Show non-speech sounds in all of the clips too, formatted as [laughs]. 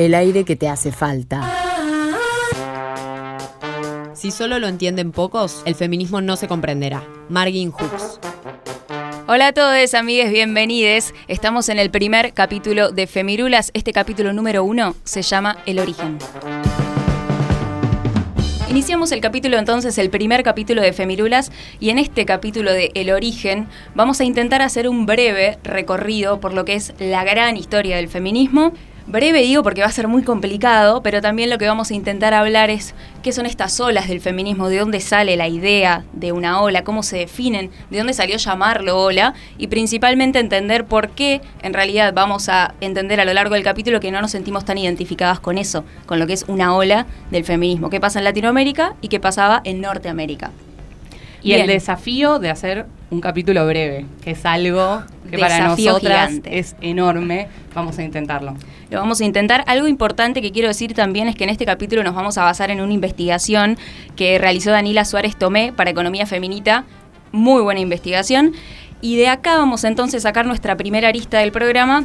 El aire que te hace falta. Si solo lo entienden pocos, el feminismo no se comprenderá. Margin Hooks. Hola a todos, amigues, bienvenidos. Estamos en el primer capítulo de Femirulas. Este capítulo número uno se llama El origen. Iniciamos el capítulo entonces, el primer capítulo de Femirulas, y en este capítulo de El origen vamos a intentar hacer un breve recorrido por lo que es la gran historia del feminismo Breve digo porque va a ser muy complicado, pero también lo que vamos a intentar hablar es qué son estas olas del feminismo, de dónde sale la idea de una ola, cómo se definen, de dónde salió llamarlo ola y principalmente entender por qué en realidad vamos a entender a lo largo del capítulo que no nos sentimos tan identificadas con eso, con lo que es una ola del feminismo, qué pasa en Latinoamérica y qué pasaba en Norteamérica. Y el desafío de hacer un capítulo breve, que es algo que para nosotras es enorme. Vamos a intentarlo. Lo vamos a intentar. Algo importante que quiero decir también es que en este capítulo nos vamos a basar en una investigación que realizó Danila Suárez Tomé para Economía Feminita. Muy buena investigación. Y de acá vamos entonces a sacar nuestra primera arista del programa,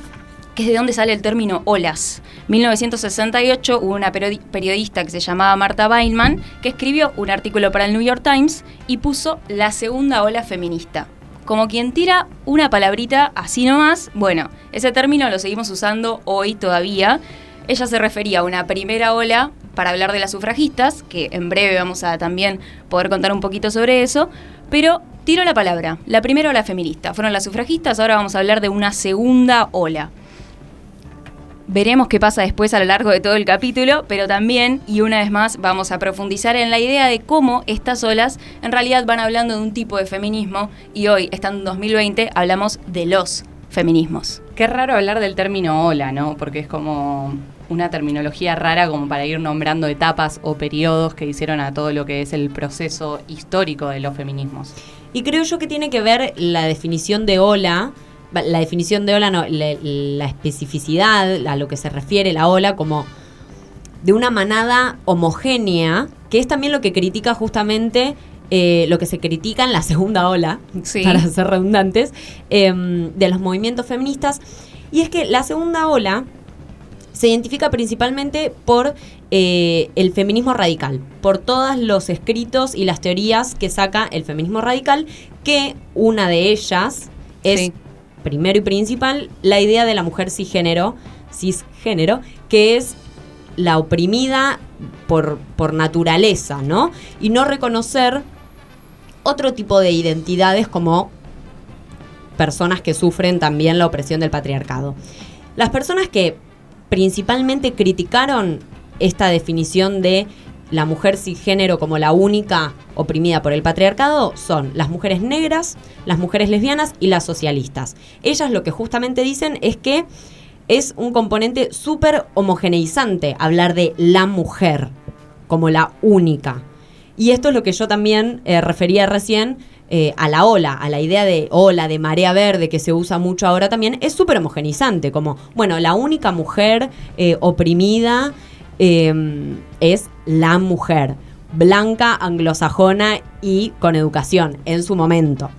que es de dónde sale el término olas. 1968 hubo una periodista que se llamaba Marta Weinman que escribió un artículo para el New York Times y puso la segunda ola feminista. Como quien tira una palabrita así nomás, bueno, ese término lo seguimos usando hoy todavía. Ella se refería a una primera ola para hablar de las sufragistas, que en breve vamos a también poder contar un poquito sobre eso, pero tiro la palabra. La primera ola feminista fueron las sufragistas, ahora vamos a hablar de una segunda ola. Veremos qué pasa después a lo largo de todo el capítulo, pero también, y una vez más, vamos a profundizar en la idea de cómo estas olas en realidad van hablando de un tipo de feminismo y hoy, estando en 2020, hablamos de los feminismos. Qué raro hablar del término ola, ¿no? Porque es como una terminología rara como para ir nombrando etapas o periodos que hicieron a todo lo que es el proceso histórico de los feminismos. Y creo yo que tiene que ver la definición de ola la definición de ola, no, la, especificidad, a lo que se refiere la ola, como de una manada homogénea, que es también lo que critica justamente eh, lo que se critica en la segunda ola, para ser redundantes, em, de los movimientos feministas. Y es que la segunda ola se identifica principalmente por eh, el feminismo radical, por todos los escritos y las teorías que saca el feminismo radical, que una de ellas es primero y principal, la idea de la mujer cisgénero, cisgénero, que es la oprimida por, por naturaleza, ¿no? Y no reconocer otro tipo de identidades como personas que sufren también la opresión del patriarcado. Las personas que principalmente criticaron esta definición de la mujer cisgénero como la única oprimida por el patriarcado son las mujeres negras, las mujeres lesbianas y las socialistas. Ellas lo que justamente dicen es que es un componente súper homogeneizante hablar de la mujer como la única. Y esto es lo que yo también eh, refería recién eh, a la ola, a la idea de ola, de marea verde que se usa mucho ahora también, es súper homogeneizante, como, bueno, la única mujer eh, oprimida Em, es la mujer, blanca, anglosajona y con educación en su momento.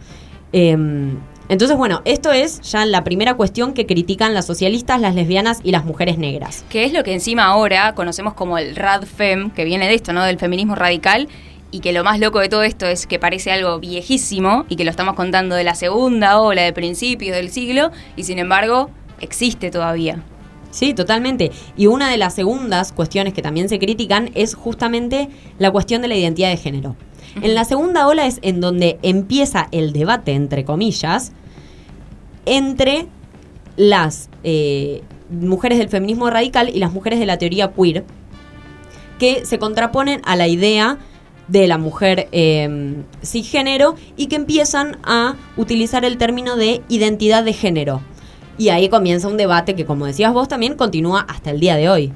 Em, entonces, bueno, esto es ya la primera cuestión que critican las socialistas, las lesbianas y las mujeres negras. Que es lo que encima ahora conocemos como el radfem, que viene de esto, ¿no? Del feminismo radical. Y que lo más loco de todo esto es que parece algo viejísimo y que lo estamos contando de la segunda ola de principios del siglo y sin embargo existe todavía. Sí, totalmente. Y una de las segundas cuestiones que también se critican es justamente la cuestión de la identidad de género. En la segunda ola es en donde empieza el debate, entre comillas, entre las eh, mujeres del feminismo radical y las mujeres de la teoría queer, que se contraponen a la idea de la mujer eh, cisgénero y que empiezan a utilizar el término de identidad de género y ahí comienza un debate que, como decías vos, también continúa hasta el día de hoy.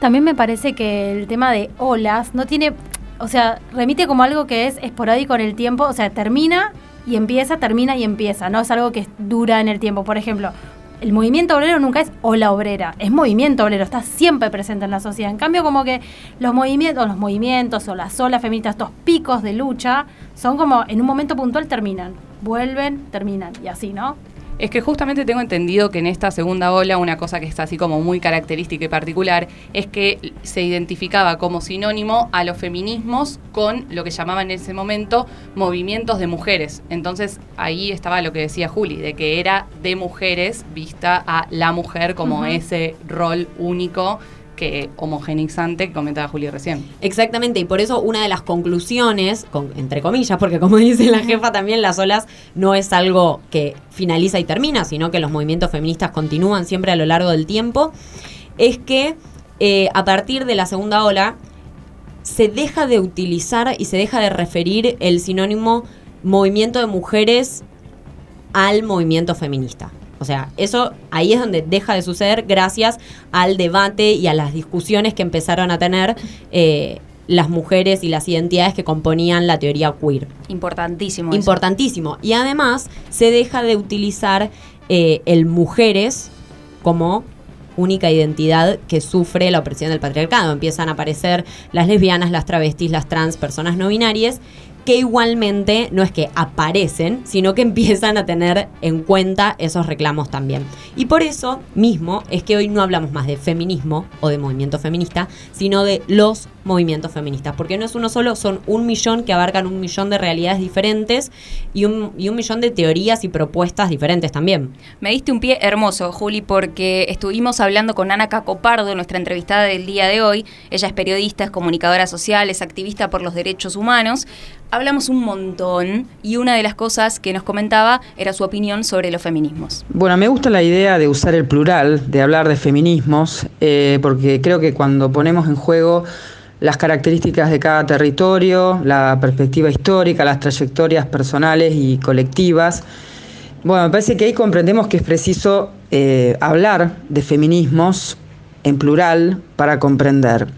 también me parece que el tema de olas no tiene, o sea, remite como algo que es esporádico en el tiempo, o sea, termina y empieza, termina y empieza, no es algo que dura en el tiempo. Por ejemplo, el movimiento obrero nunca es ola obrera, es movimiento obrero, está siempre presente en la sociedad. En cambio, como que los movimientos, los movimientos o las olas feministas, estos picos de lucha, son como en un momento puntual terminan, vuelven, terminan y así, ¿no? Es que justamente tengo entendido que en esta segunda ola una cosa que está así como muy característica y particular es que se identificaba como sinónimo a los feminismos con lo que llamaban en ese momento movimientos de mujeres. Entonces ahí estaba lo que decía Juli, de que era de mujeres vista a la mujer como ese rol único que homogeneizante que comentaba Juli recién. Exactamente, y por eso una de las conclusiones, con- entre comillas, porque como [laughs] dice la jefa también, las olas no es algo que finaliza y termina, sino que los movimientos feministas continúan siempre a lo largo del tiempo, es que eh, a partir de la segunda ola se deja de utilizar y se deja de referir el sinónimo movimiento de mujeres al movimiento feminista. O sea, eso ahí es donde deja de suceder gracias al debate y a las discusiones que empezaron a tener eh, las mujeres y las identidades que componían la teoría queer. Importantísimo. eso. Importantísimo. Y además se deja de utilizar eh, el mujeres como única identidad que sufre la opresión del patriarcado. Empiezan a aparecer las lesbianas, las travestis, las trans, personas no binarias, que igualmente no es que aparecen, sino que empiezan a tener en cuenta esos reclamos también. Y por eso mismo es que hoy no hablamos más de feminismo o de movimiento feminista, sino de los movimientos feministas, porque no es uno solo, son un millón que abarcan un millón de realidades diferentes y un, millón de teorías y propuestas diferentes también. Me diste un pie hermoso, Juli, porque estuvimos hablando con Ana Cacopardo, nuestra entrevistada del día de hoy. Ella es periodista, es comunicadora social, es activista por los derechos humanos. Hablamos un montón y una de las cosas que nos comentaba era su opinión sobre los feminismos. Bueno, me gusta la idea de usar el plural, de hablar de feminismos, eh, porque creo que cuando ponemos en juego las características de cada territorio, la perspectiva histórica, las trayectorias personales y colectivas, bueno, me parece que ahí comprendemos que es preciso eh, hablar de feminismos en plural para comprender.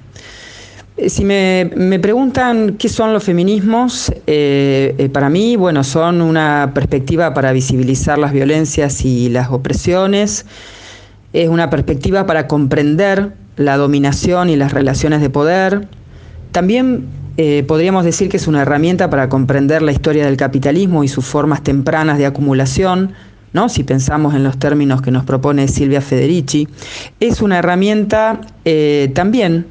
Eh, Si me, me preguntan qué son los feminismos, eh, eh, para mí, bueno, son una perspectiva para visibilizar las violencias y las opresiones, es una perspectiva para comprender la dominación y las relaciones de poder. También podríamos decir que es una herramienta para comprender la historia del capitalismo y sus formas tempranas de acumulación, ¿no? si pensamos en los términos que nos propone Silvia Federici. Es una herramienta también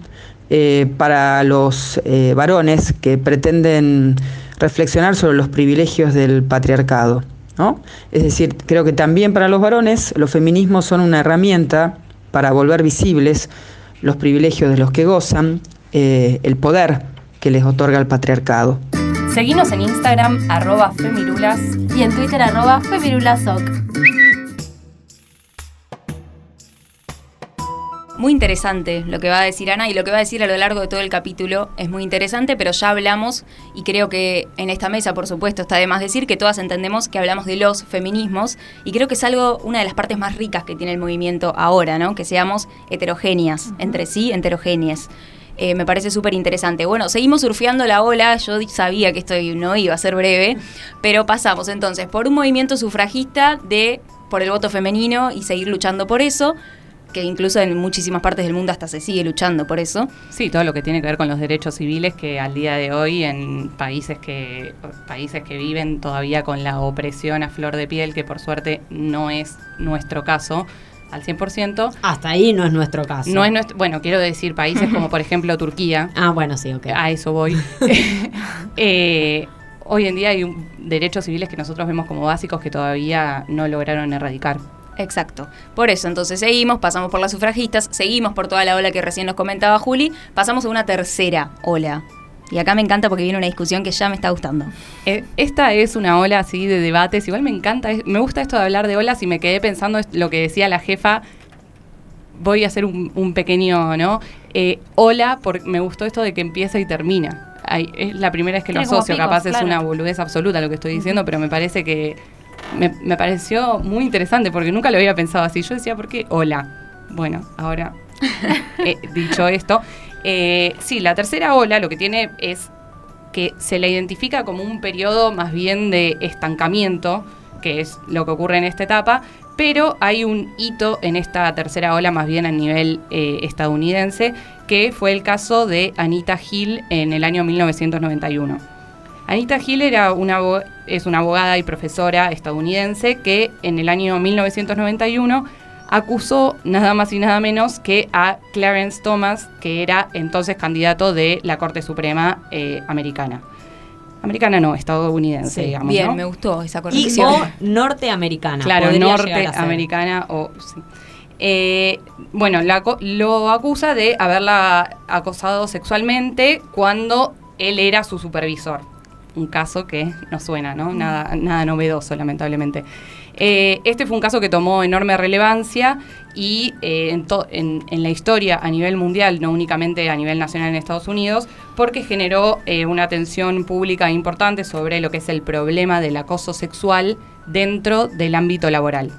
eh, para los eh, varones que pretenden reflexionar sobre los privilegios del patriarcado. ¿no? Es decir, creo que también para los varones los feminismos son una herramienta para volver visibles los privilegios de los que gozan, eh, el poder que les otorga el patriarcado. Seguinos en Instagram, arroba femirulas. Y en Twitter arroba femirulasoc. Muy interesante lo que va a decir Ana y lo que va a decir a lo largo de todo el capítulo es muy interesante, pero ya hablamos y creo que en esta mesa, por supuesto, está de más decir que todas entendemos que hablamos de los feminismos y creo que es algo, una de las partes más ricas que tiene el movimiento ahora, ¿no? Que seamos heterogéneas, entre sí, heterogéneas. Eh, me parece súper interesante. Bueno, seguimos surfeando la ola. Yo sabía que esto no iba a ser breve, pero pasamos entonces por un movimiento sufragista de por el voto femenino y seguir luchando por eso, que incluso en muchísimas partes del mundo hasta se sigue luchando por eso. Sí, todo lo que tiene que ver con los derechos civiles que al día de hoy en países que países que viven todavía con la opresión a flor de piel, que por suerte no es nuestro caso al 100%. Hasta ahí no es nuestro caso. No es nuestro, bueno, quiero decir países como por ejemplo [laughs] Turquía, Ah, bueno, sí, ok. a eso voy. [laughs] Eh, hoy en día hay un- derechos civiles que nosotros vemos como básicos que todavía no lograron erradicar. Exacto. Por eso, entonces seguimos, pasamos por las sufragistas, seguimos por toda la ola que recién nos comentaba Juli, pasamos a una tercera ola. Y acá me encanta porque viene una discusión que ya me está gustando. Eh, esta es una ola así de debates. Igual me encanta, es- me gusta esto de hablar de olas y me quedé pensando lo que decía la jefa. Voy a hacer un, un pequeño, ¿no? Eh, ola, porque me gustó esto de que empieza y termina. Ay, es la primera vez que lo Tiene asocio, picos, capaz es una boludez absoluta lo que estoy diciendo, pero me parece que me, me pareció muy interesante porque nunca lo había pensado así. Yo decía, ¿por qué ola? Bueno, ahora [laughs] Eh, dicho esto, eh, sí, la tercera ola lo que tiene es que se la identifica como un periodo más bien de estancamiento, que es lo que ocurre en esta etapa, pero hay un hito en esta tercera ola más bien a nivel eh, estadounidense, que fue el caso de Anita Hill en el año 1991. Anita Hill era una, es una abogada y profesora estadounidense que en el año 1991 acusó nada más y nada menos que a Clarence Thomas, que era entonces candidato de la Corte Suprema eh, americana. Americana no, estadounidense, Sí, digamos. Bien, ¿no? me gustó esa Y corrección. o norteamericana. Claro, norteamericana o... sí. Eh, bueno, la co- lo acusa de haberla acosado sexualmente cuando él era su supervisor. Un caso que no suena, ¿no? Nada, nada novedoso, lamentablemente. Eh, este fue un caso que tomó enorme relevancia y eh, en, la historia a nivel mundial, no únicamente a nivel nacional en Estados Unidos, porque generó eh, una atención pública importante sobre lo que es el problema del acoso sexual dentro del ámbito laboral.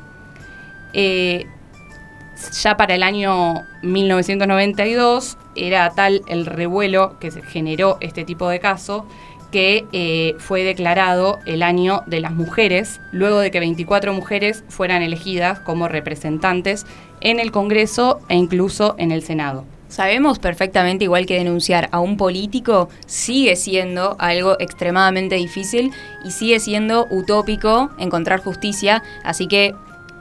Ya para el año 1992 era tal el revuelo que se generó este tipo de caso que eh, fue declarado el año de las mujeres, luego de que 24 mujeres fueran elegidas como representantes en el Congreso e incluso en el Senado. Sabemos perfectamente, igual que denunciar a un político sigue siendo algo extremadamente difícil y sigue siendo utópico encontrar justicia, así que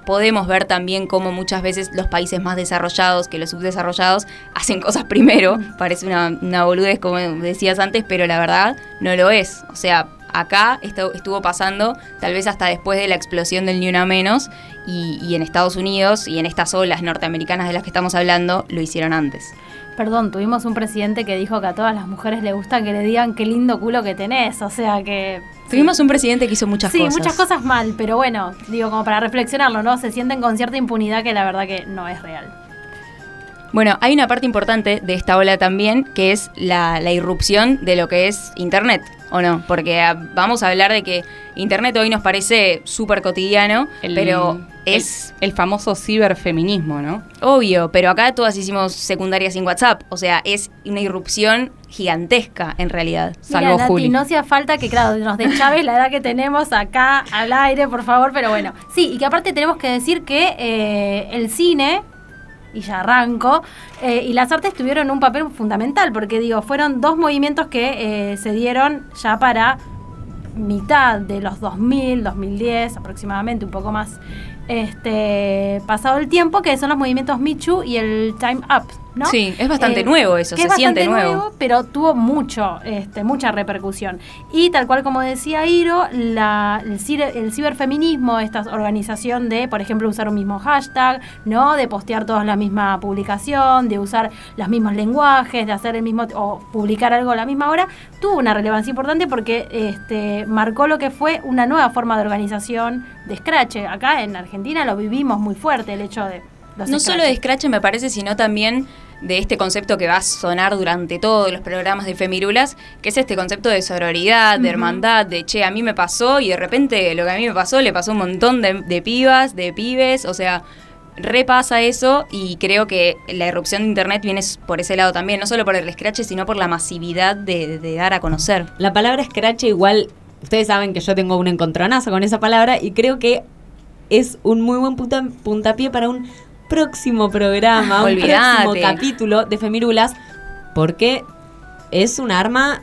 podemos ver también cómo muchas veces los países más desarrollados que los subdesarrollados hacen cosas [laughs] primero. Parece una, boludez, como decías antes, pero la verdad no lo es. O sea, acá esto estuvo pasando tal vez hasta después de la explosión del Ni Una Menos y en Estados Unidos y en estas olas norteamericanas de las que estamos hablando lo hicieron antes. Perdón, tuvimos un presidente que dijo que a todas las mujeres le gusta que le digan qué lindo culo que tenés. O sea que. Tuvimos un presidente que hizo muchas sí, cosas. muchas cosas mal, pero bueno, digo, como para reflexionarlo, ¿no? Se sienten con cierta impunidad que la verdad que no es real. Bueno, hay una parte importante de esta ola también, que es la, la irrupción de lo que es Internet, ¿o no? Porque ah, vamos a hablar de que Internet hoy nos parece súper cotidiano, El- pero es el, el famoso ciberfeminismo, ¿no? obvio, pero acá todas hicimos secundaria sin WhatsApp, o sea, es una irrupción gigantesca en realidad. Salvo Mira, Nati, Juli. no hacía falta que, claro, nos de Chávez la edad que tenemos acá al aire, por favor, pero bueno. Sí, y que aparte tenemos que decir que eh, el cine, y ya arranco, eh, y las artes tuvieron un papel fundamental, porque digo, fueron dos movimientos que eh, se dieron ya para mitad de los 2000, 2010 aproximadamente, un poco más este pasado el tiempo, que son los movimientos Too y el Time Up, ¿no? Sí, es bastante nuevo eso, que se es siente bastante nuevo. pero tuvo mucho, este, mucha repercusión. Y tal cual como decía Iro, la, el, ciber- el ciberfeminismo, esta organización de, por ejemplo, usar un mismo hashtag, ¿no? De postear todos la misma publicación, de usar los mismos lenguajes, de hacer el mismo, o publicar algo a la misma hora, tuvo una relevancia importante porque este, marcó lo que fue una nueva forma de organización de Scratch. Acá en Argentina lo vivimos muy fuerte, el hecho de... los No solo de Scratch me parece, sino también de este concepto que va a sonar durante todos los programas de Femirulas, que es este concepto de sororidad, de hermandad, de che, a mí me pasó y de repente lo que a mí me pasó le pasó a un montón de, de pibas, de pibes, o sea, repasa eso y creo que la irrupción de Internet viene por ese lado también, no solo por el Scratch, sino por la masividad de, de dar a conocer. La palabra scratch igual, ustedes saben que yo tengo un encontronazo con esa palabra y creo que es un muy buen punta- puntapié para un próximo programa, un próximo capítulo de Femirulas, porque es un arma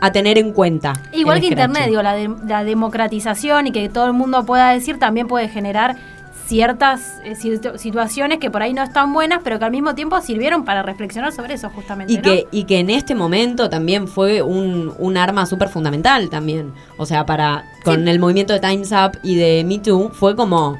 a tener en cuenta. Igual que scratch. Internet, digo, la, de- la democratización y que todo el mundo pueda decir también puede generar ciertas eh, situ- situaciones que por ahí no están buenas, pero que al mismo tiempo sirvieron para reflexionar sobre eso justamente. Y ¿no? que, y que en este momento también fue un, un arma súper fundamental también. O sea, para con Sí. el movimiento de Time's Up y de Me Too fue como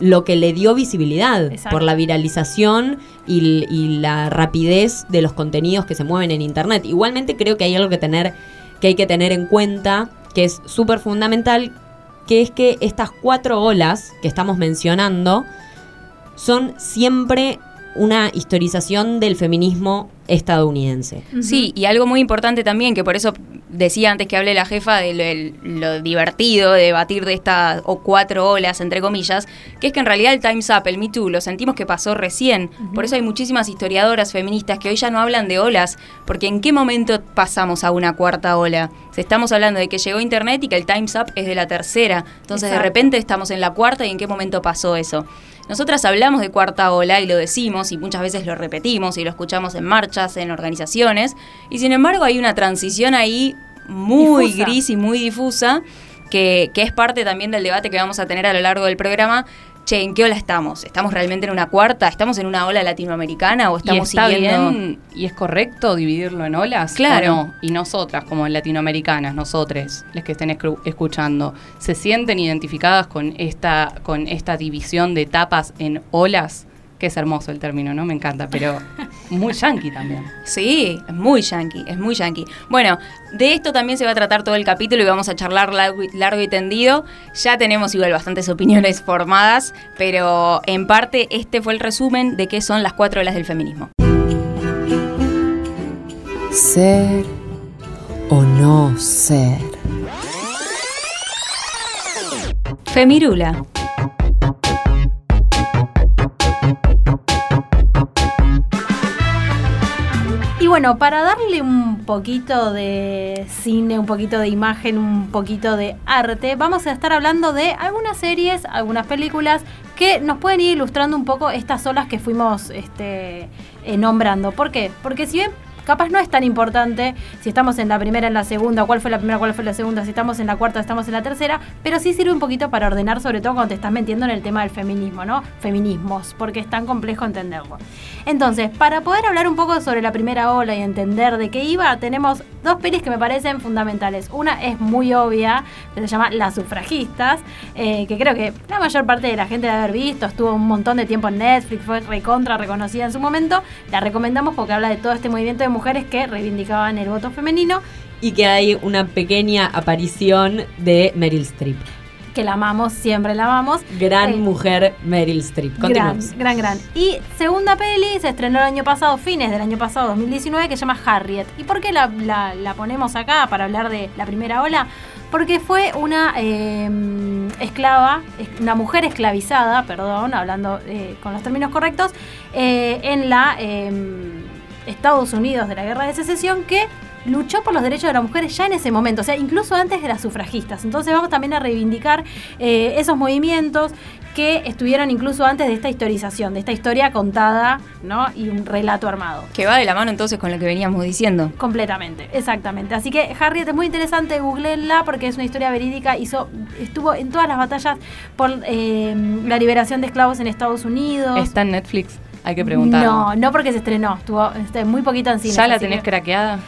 lo que le dio visibilidad Exacto. por la viralización y la rapidez de los contenidos que se mueven en internet. Igualmente creo que hay algo que tener que hay que tener en cuenta que es súper fundamental, que es que estas cuatro olas que estamos mencionando son siempre una historización del feminismo estadounidense. Sí, y algo muy importante también, que por eso decía antes que hablé la jefa de lo, el- lo divertido de debatir de estas o cuatro olas, entre comillas, que es que en realidad el Time's Up, el Me Too, lo sentimos que pasó recién. Por eso hay muchísimas historiadoras feministas que hoy ya no hablan de olas, porque ¿en qué momento pasamos a una cuarta ola? Se estamos hablando de que llegó Internet y que el Time's Up es de la tercera. Entonces de repente estamos en la cuarta y en qué momento pasó eso. Nosotras hablamos de cuarta ola y lo decimos y muchas veces lo repetimos y lo escuchamos en en organizaciones, y sin embargo hay una transición ahí muy Difusa. gris y muy difusa que, que es parte también del debate que vamos a tener a lo largo del programa. Che, ¿en qué ola estamos? ¿Estamos realmente en una cuarta? ¿Estamos en una ola latinoamericana o estamos y está siguiendo...? bien y es correcto dividirlo en olas. Claro. Y nosotras, como latinoamericanas, nosotros, las que estén escuchando, ¿se sienten identificadas con esta, con esta división de etapas en olas? Que es hermoso el término, ¿no? Me encanta, pero muy yankee también. Sí, es muy yankee, es muy yankee. Bueno, de esto también se va a tratar todo el capítulo y vamos a charlar largo y, largo y tendido. Ya tenemos igual bastantes opiniones formadas, pero en parte este fue el resumen de qué son las cuatro olas del feminismo. Ser o no ser. Femirula. Bueno, para darle un poquito de cine, un poquito de imagen, un poquito de arte, vamos a estar hablando de algunas series, algunas películas que nos pueden ir ilustrando un poco estas olas que fuimos este, eh, nombrando. ¿Por qué? Porque si bien capaz no es tan importante si estamos en la primera, en la segunda, cuál fue la primera, cuál fue la segunda, si estamos en la cuarta, estamos en la tercera, pero sí sirve un poquito para ordenar, sobre todo cuando te estás metiendo en el tema del feminismo, ¿no? Feminismos, porque es tan complejo entenderlo. Entonces, para poder hablar un poco sobre la primera ola y entender de qué iba, tenemos dos pelis que me parecen fundamentales. Una es muy obvia, que se llama Las sufragistas, eh, que creo que la mayor parte de la gente debe haber visto, estuvo un montón de tiempo en Netflix, fue recontra reconocida en su momento. La recomendamos porque habla de todo este movimiento de mujeres que reivindicaban el voto femenino, Y que hay una pequeña aparición de Meryl Streep. que la amamos, siempre la amamos. Gran Eh, mujer Meryl Streep. Continuamos. gran, gran. Y segunda peli se estrenó el año pasado, fines del año pasado, 2019, que se llama Harriet. ¿Y por qué la, la- la ponemos acá para hablar de la primera ola? Porque fue una eh, esclava, es- una mujer esclavizada, perdón, hablando eh, con los términos correctos, eh, en la Estados Unidos de la Guerra de Secesión que luchó por los derechos de las mujeres ya en ese momento, o sea, incluso antes de las sufragistas. Entonces vamos también a reivindicar eh, esos movimientos que estuvieron incluso antes de esta historización, de esta historia contada, ¿no? Y un relato armado. Que va de la mano entonces con lo que veníamos diciendo. Completamente, exactamente. Así que Harriet es muy interesante, googleenla porque es una historia verídica, hizo, estuvo en todas las batallas por eh, la liberación de esclavos en Estados Unidos. ¿Está en Netflix? Hay que preguntar. No, no porque se estrenó, estuvo este, muy poquito en cine. ¿Ya la tenés craqueada?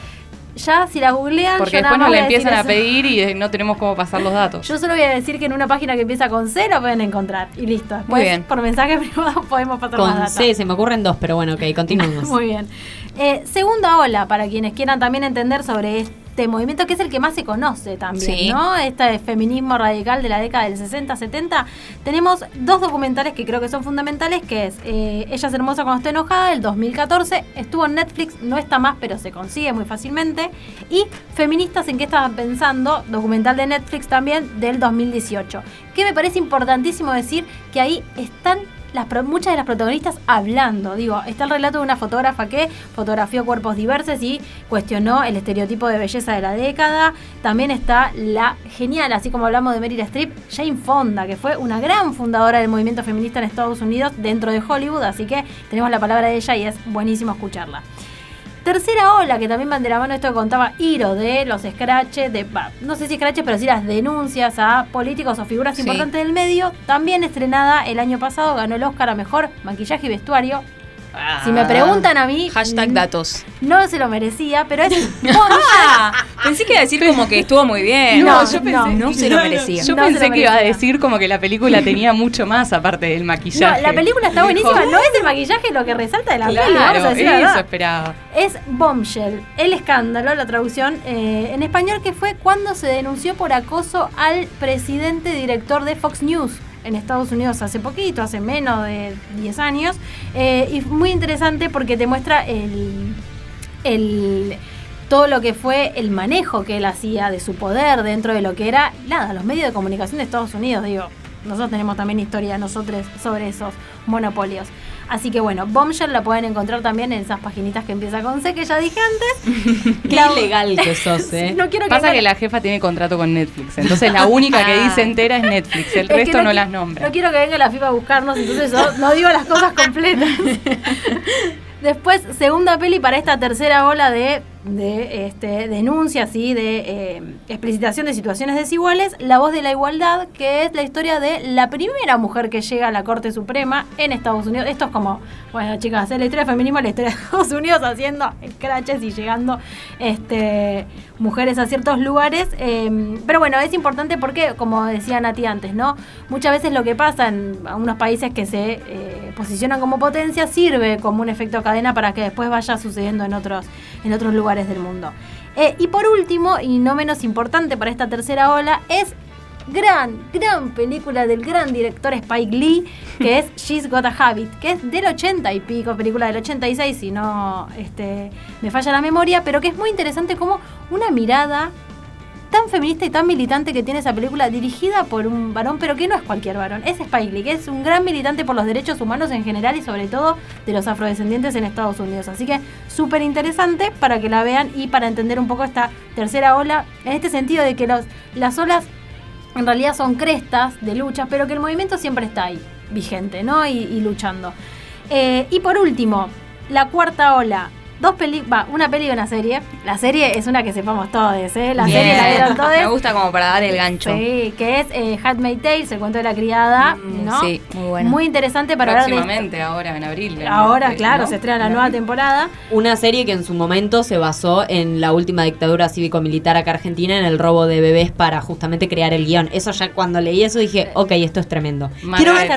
Ya, si la googlean, Porque yo después más nos la empiezan a eso. pedir y eh, no tenemos cómo pasar los datos. Yo solo voy a decir que en una página que empieza con C lo pueden encontrar y listo. Después, bien. por mensaje [laughs] privado podemos pasar más Con data. C, se me ocurren dos, pero bueno, ok, continuamos. [laughs] Muy bien. Eh, segunda ola, para quienes quieran también entender sobre este movimiento, que es el que más se conoce también, Sí. ¿no? Este feminismo radical de la década del 60-70. Tenemos dos documentales que creo que son fundamentales, que es eh, Ella es hermosa cuando está enojada, del 2014. Estuvo en Netflix, no está más, pero se consigue muy fácilmente. Y Feministas en qué estaban pensando, documental de Netflix también, del 2018. Que me parece importantísimo decir que ahí están las muchas de las protagonistas hablando. Digo, está el relato de una fotógrafa que fotografió cuerpos diversos y cuestionó el estereotipo de belleza de la década. También está la genial, así como hablamos de Meryl Streep, Jane Fonda, que fue una gran fundadora del movimiento feminista en Estados Unidos dentro de Hollywood. Así que tenemos la palabra de ella y es buenísimo escucharla. Tercera ola, que también van de la mano esto que contaba Iro, de los scratches, de, bah, no sé si scratches, pero sí las denuncias a políticos o figuras Sí. importantes del medio, también estrenada el año pasado, ganó el Oscar a Mejor Maquillaje y Vestuario. Si me preguntan a mí, Hashtag mm, datos. no se lo merecía, pero es [laughs] Ah, pensé que iba a decir como que estuvo muy bien. No, yo yo pensé, pensé- no, se lo merecía. Yo No pensé que iba a decir como que la película tenía mucho más aparte del maquillaje. No, la película está Dijo, buenísima, no es el maquillaje lo que resalta de la peli, vamos a Claro, decir eso esperaba. Es Bombshell, el escándalo, la traducción eh, en español que fue cuando se denunció por acoso al presidente director de Fox News en Estados Unidos hace poquito, hace menos de 10 años. Eh, y muy interesante porque te muestra el, el- todo lo que fue el manejo que él hacía de su poder dentro de lo que era, nada, los medios de comunicación de Estados Unidos, digo, nosotros tenemos también historia nosotros sobre esos monopolios. Así que bueno, Bombshell la pueden encontrar también en esas paginitas que empieza con C que ya dije antes. [laughs] Qué La- ilegal que [laughs] sos, ¿eh? No quiero que Pasa que la jefa tiene contrato con Netflix, entonces la única que [laughs] dice entera es Netflix, el Es resto no, qui- las nombra. No quiero que venga la FIFA a buscarnos, entonces yo no digo las cosas completas. Después, segunda peli para esta tercera ola de, de este, denuncias y de eh, explicitación de situaciones desiguales, La voz de la igualdad, que es la historia de la primera mujer que llega a la Corte Suprema en Estados Unidos. Esto es como, bueno chicas, la historia del feminismo, la historia de Estados Unidos haciendo scratches y llegando este, mujeres a ciertos lugares. eh, pero bueno, es importante porque, como decía Nati antes, ¿no? Muchas veces lo que pasa en algunos países que se eh, posicionan como potencia sirve como un efecto cadena para que después vaya sucediendo en otros, en otros lugares del mundo. Eh, y por último, y no menos importante para esta tercera ola, es gran, gran película del gran director Spike Lee, que es [laughs] She's Got a Habit, que es del 80 y pico, película del 86, si no este, me falla la memoria, pero que es muy interesante como una mirada tan feminista y tan militante que tiene esa película dirigida por un varón, pero que no es cualquier varón, es Spike Lee, que es un gran militante por los derechos humanos en general y sobre todo de los afrodescendientes en Estados Unidos. Así que súper interesante para que la vean y para entender un poco esta tercera ola, en este sentido de que los, las olas en realidad son crestas de luchas, pero que el movimiento siempre está ahí, vigente, ¿no? Y, luchando. Eh, y por último, la cuarta ola. Dos va, una peli y una serie. La serie es una que sepamos todos, ¿eh? La serie la vieron todos. Me gusta como para dar el gancho. Sí, que es eh, Handmaid's Tale, el cuento de la criada, Mm, ¿no? Sí, muy bueno. Muy interesante para hablar de Próximamente, ahora en abril. en Ahora, claro, ¿no? se estrena la nueva temporada. Una serie que en su momento se basó en la última dictadura cívico-militar acá argentina en el robo de bebés para justamente crear el guion. Eso ya cuando leí eso dije, ok, esto es tremendo. Quiero ver,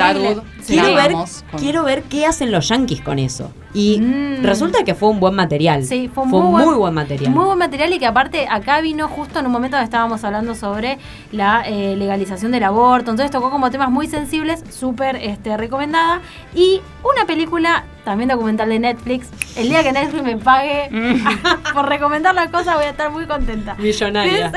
quiero, la ver, con- quiero ver qué hacen los yankees con eso. Y Mm. resulta que fue un buen material. Sí, fue, un muy, muy, buen material. Muy buen material y que aparte acá vino justo en un momento donde estábamos hablando sobre la eh, legalización del aborto. Entonces tocó como temas muy sensibles, súper este, recomendada. Y una película, también documental de Netflix. El día que Netflix me pague [laughs] por recomendar la cosa voy a estar muy contenta. Millonaria.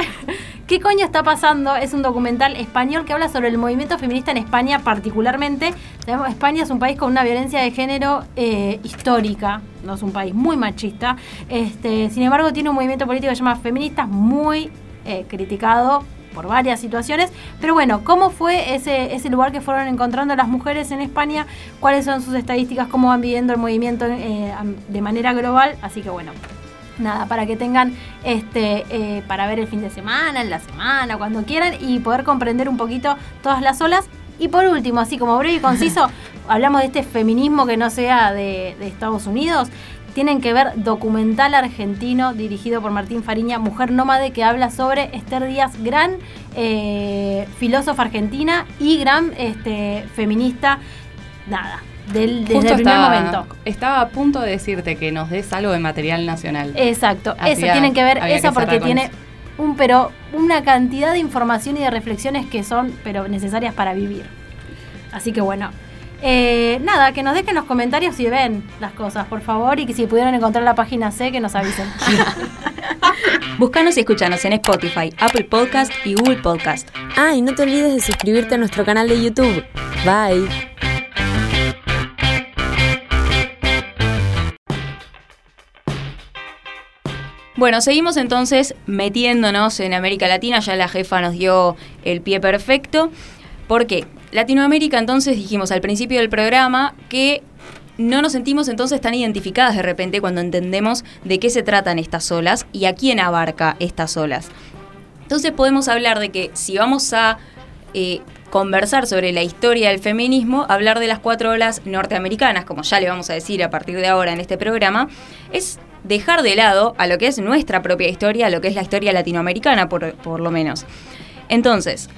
¿Qué, es- ¿Qué coño está pasando? Es un documental español que habla sobre el movimiento feminista en España particularmente. Sabemos, España es un país con una violencia de género eh, histórica, no es un país muy machista. Este, sin embargo, tiene un movimiento político que se llama Feministas muy eh, criticado por varias situaciones. Pero bueno, ¿cómo fue ese, ese lugar que fueron encontrando las mujeres en España? ¿Cuáles son sus estadísticas? ¿Cómo van viviendo el movimiento eh, de manera global? Así que bueno, nada, para que tengan este eh, para ver el fin de semana, en la semana, cuando quieran y poder comprender un poquito todas las olas. Y por último, así como breve y conciso, [laughs] hablamos de este feminismo que no sea de, de Estados Unidos. Tienen que ver documental argentino dirigido por Martín Fariña, Mujer Nómade, que habla sobre Esther Díaz, gran eh, filósofa argentina y gran este, feminista, nada, del, desde Justo el primer estaba, momento. estaba a punto de decirte que nos des algo de material nacional. Exacto, Hacía- eso tienen que ver que porque tiene eso. un pero una cantidad de información y de reflexiones que son pero necesarias para vivir. Así que bueno, eh, nada, que nos dejen los comentarios si ven las cosas, por favor, y que si pudieron encontrar la página C, que nos avisen. Búscanos y escúchanos en Spotify, Apple Podcast y Google Podcast. Ah, y no te olvides de suscribirte a nuestro canal de YouTube. Bye. Bueno, seguimos entonces metiéndonos en América Latina, ya la jefa nos dio el pie perfecto. ¿Por qué? Latinoamérica entonces dijimos al principio del programa que no nos sentimos entonces tan identificadas de repente cuando entendemos de qué se tratan estas olas y a quién abarca estas olas. Entonces podemos hablar de que si vamos a eh, conversar sobre la historia del feminismo, hablar de las cuatro olas norteamericanas, como ya le vamos a decir a partir de ahora en este programa, es dejar de lado a lo que es nuestra propia historia, a lo que es la historia latinoamericana por, por lo menos. Entonces,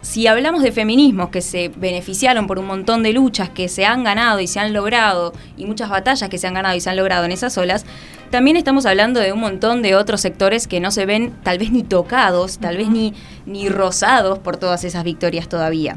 si hablamos de feminismos que se beneficiaron por un montón de luchas que se han ganado y se han logrado, y muchas batallas que se han ganado y se han logrado en esas olas, también estamos hablando de un montón de otros sectores que no se ven tal vez ni tocados, tal vez ni, ni rozados por todas esas victorias todavía.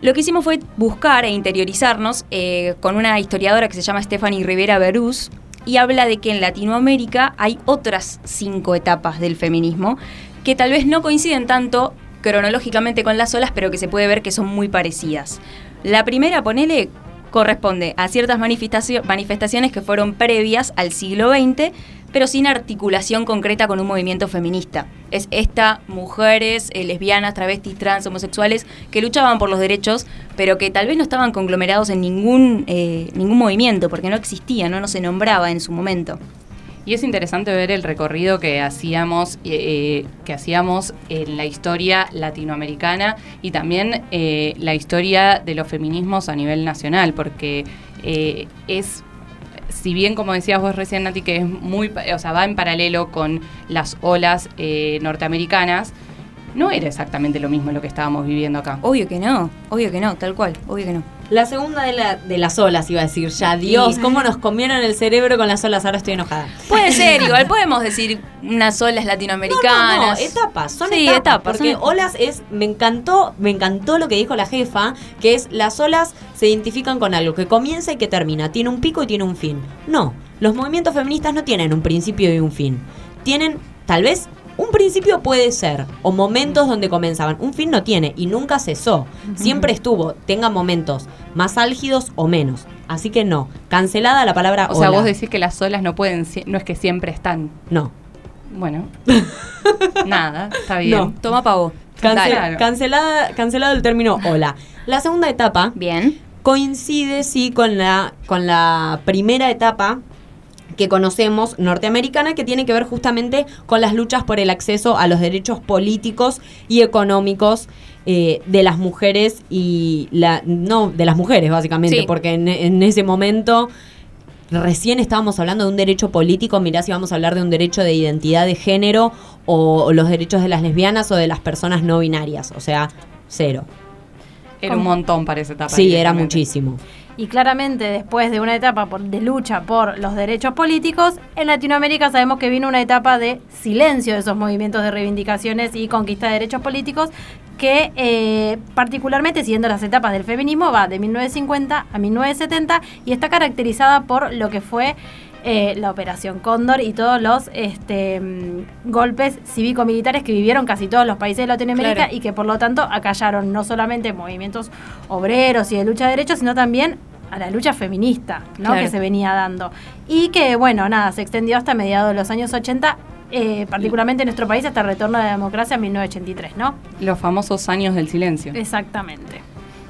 Lo que hicimos fue buscar e interiorizarnos eh, con una historiadora que se llama Stephanie Rivera Berús y habla de que en Latinoamérica hay otras cinco etapas del feminismo que tal vez no coinciden tanto cronológicamente con las olas, pero que se puede ver que son muy parecidas. La primera, ponele, corresponde a ciertas manifestaciones que fueron previas al siglo XX, pero sin articulación concreta con un movimiento feminista. Es esta mujeres, eh, lesbianas, travestis, trans, homosexuales, que luchaban por los derechos, pero que tal vez no estaban conglomerados en ningún, eh, ningún movimiento, porque no existía, no, no se nombraba en su momento. Y es interesante ver el recorrido que hacíamos, eh, que hacíamos en la historia latinoamericana y también la historia de los feminismos a nivel nacional, porque es si bien como decías vos recién Nati que es muy o sea va en paralelo con las olas norteamericanas no era exactamente lo mismo lo que estábamos viviendo acá. Obvio que no obvio que no tal cual obvio que no la segunda de, la, de las olas, iba a decir ya. Dios, cómo nos comieron el cerebro con las olas. Ahora estoy enojada. Puede ser, [laughs] igual podemos decir unas olas latinoamericanas. No, etapas, son etapas. porque olas es. Me encantó, me encantó lo que dijo la jefa, que es las olas se identifican con algo que comienza y que termina. Tiene un pico y tiene un fin. No, los movimientos feministas no tienen un principio y un fin. Tienen, tal vez, un principio puede ser, o momentos donde comenzaban. Un fin no tiene y nunca cesó. Siempre estuvo, tenga momentos más álgidos o menos. Así que no, cancelada la palabra O sea, vos decís que las olas no pueden, no es que siempre están. No. Bueno. [laughs] Nada, está bien. No. Toma pavo. cancelada, cancelado el término ola. La segunda etapa. Bien. Coincide, sí, con la, con la primera etapa que conocemos norteamericana que tiene que ver justamente con las luchas por el acceso a los derechos políticos y económicos eh, de las mujeres y la no de las mujeres básicamente porque en, ese momento recién estábamos hablando de un derecho político, mirá si vamos a hablar de un derecho de identidad de género o, los derechos de las lesbianas o de las personas no binarias, o sea, cero. Era un montón para esa etapa. Sí, era muchísimo. Y claramente después de una etapa de lucha por los derechos políticos, en Latinoamérica sabemos que vino una etapa de silencio de esos movimientos de reivindicaciones y conquista de derechos políticos que eh, particularmente siguiendo las etapas del feminismo va de 1950 a 1970 y está caracterizada por lo que fue eh, la Operación Cóndor y todos los este, mm, golpes cívico-militares que vivieron casi todos los países de Latinoamérica y que por lo tanto acallaron no solamente movimientos obreros y de lucha de derechos, sino también a la lucha feminista ¿no? que se venía dando. Y que, bueno, nada, se extendió hasta mediados de los años 80, eh, particularmente en nuestro país, hasta el retorno de la democracia en 1983, ¿no? Los famosos años del silencio. Exactamente.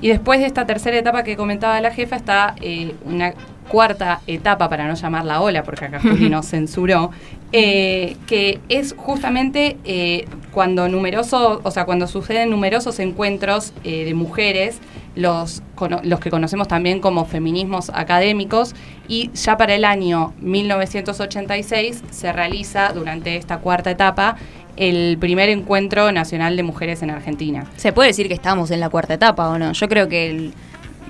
Y después de esta tercera etapa que comentaba la jefa está eh, una cuarta etapa, para no llamarla ola, porque acá Juli [laughs] nos censuró, eh, que es justamente eh, cuando numeroso, o sea, cuando suceden numerosos encuentros de mujeres, los, los que conocemos también como feminismos académicos, y ya para el año 1986 se realiza durante esta cuarta etapa el primer encuentro nacional de mujeres en Argentina. Se puede decir que estamos en la cuarta etapa o no. Yo creo que el,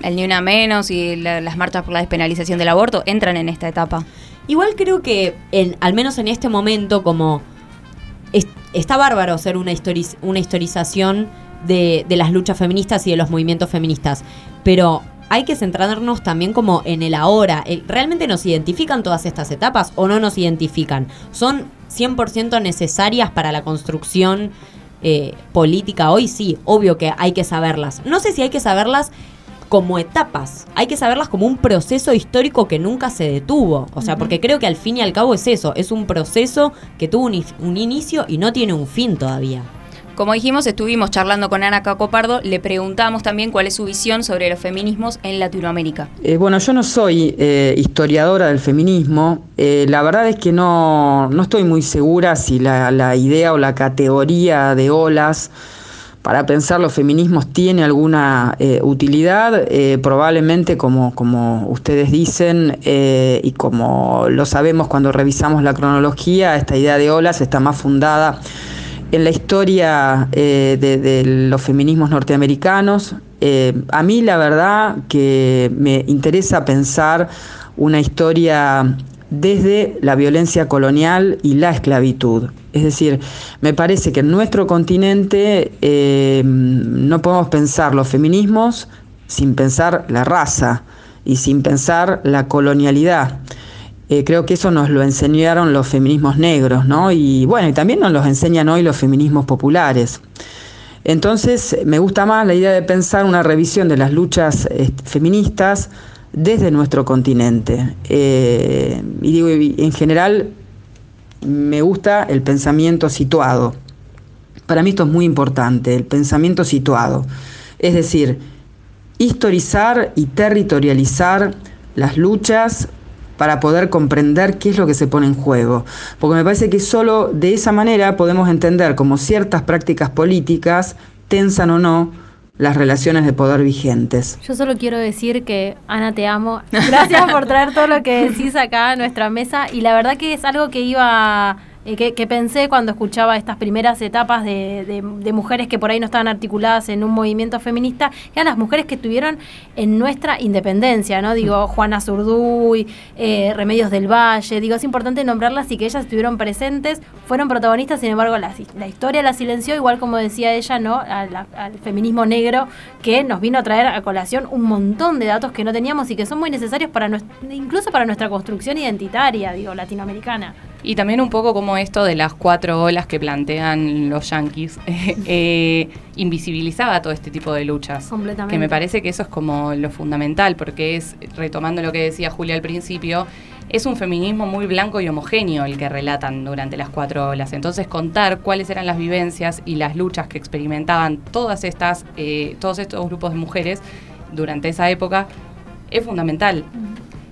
Ni Una Menos y las marchas por la despenalización del aborto entran en esta etapa. Igual creo que, en, al menos en este momento, como está bárbaro ser una, una historización de, de las luchas feministas y de los movimientos feministas, pero hay que centrarnos también como en el ahora. ¿Realmente nos identifican todas estas etapas o no nos identifican? ¿Son 100% necesarias para la construcción eh, política hoy? Sí, obvio que hay que saberlas. No sé si hay que saberlas como etapas, hay que saberlas como un proceso histórico que nunca se detuvo. O sea, porque creo que al fin y al cabo es eso, es un proceso que tuvo un inicio y no tiene un fin todavía. Como dijimos, estuvimos charlando con Ana Cacopardo, le preguntamos también cuál es su visión sobre los feminismos en Latinoamérica. Eh, bueno, yo no soy eh, historiadora del feminismo, eh, la verdad es que no, estoy muy segura si la, idea o la categoría de olas para pensar los feminismos tiene alguna utilidad, probablemente como, como ustedes dicen y como lo sabemos cuando revisamos la cronología, esta idea de olas está más fundada en la historia eh, de, los feminismos norteamericanos. Eh, a mí la verdad que me interesa pensar una historia desde la violencia colonial y la esclavitud. Es decir, me parece que en nuestro continente eh, no podemos pensar los feminismos sin pensar la raza y sin pensar la colonialidad. Eh, creo que eso nos lo enseñaron los feminismos negros, ¿no? Y bueno, y también nos los enseñan hoy los feminismos populares. Entonces, me gusta más la idea de pensar una revisión de las luchas eh, feministas desde nuestro continente. Eh, y digo, en general, me gusta el pensamiento situado. Para mí esto es muy importante, el pensamiento situado. Es decir, historizar y territorializar las luchas para poder comprender qué es lo que se pone en juego. Porque me parece que solo de esa manera podemos entender cómo ciertas prácticas políticas tensan o no las relaciones de poder vigentes. Yo solo quiero decir que, Ana, te amo. Gracias por traer todo lo que decís acá a nuestra mesa. Y la verdad que es algo que iba eh, que, pensé cuando escuchaba estas primeras etapas de, mujeres que por ahí no estaban articuladas en un movimiento feminista, eran las mujeres que estuvieron en nuestra independencia, ¿no? Digo, mm. Juana Zurduy, eh, Remedios del Valle, digo, es importante nombrarlas y que ellas estuvieron presentes, fueron protagonistas, sin embargo, la, historia la silenció, igual como decía ella, ¿no? Al, feminismo negro, que nos vino a traer a colación un montón de datos que no teníamos y que son muy necesarios para incluso para nuestra construcción identitaria, digo, latinoamericana. Y también un poco como esto de las cuatro olas que plantean los yanquis, [laughs] eh, invisibilizaba todo este tipo de luchas. Completamente. Que me parece que eso es como lo fundamental, porque es, retomando lo que decía Julia al principio, es un feminismo muy blanco y homogéneo el que relatan durante las cuatro olas. Entonces contar cuáles eran las vivencias y las luchas que experimentaban todas estas, eh, todos estos grupos de mujeres durante esa época es fundamental.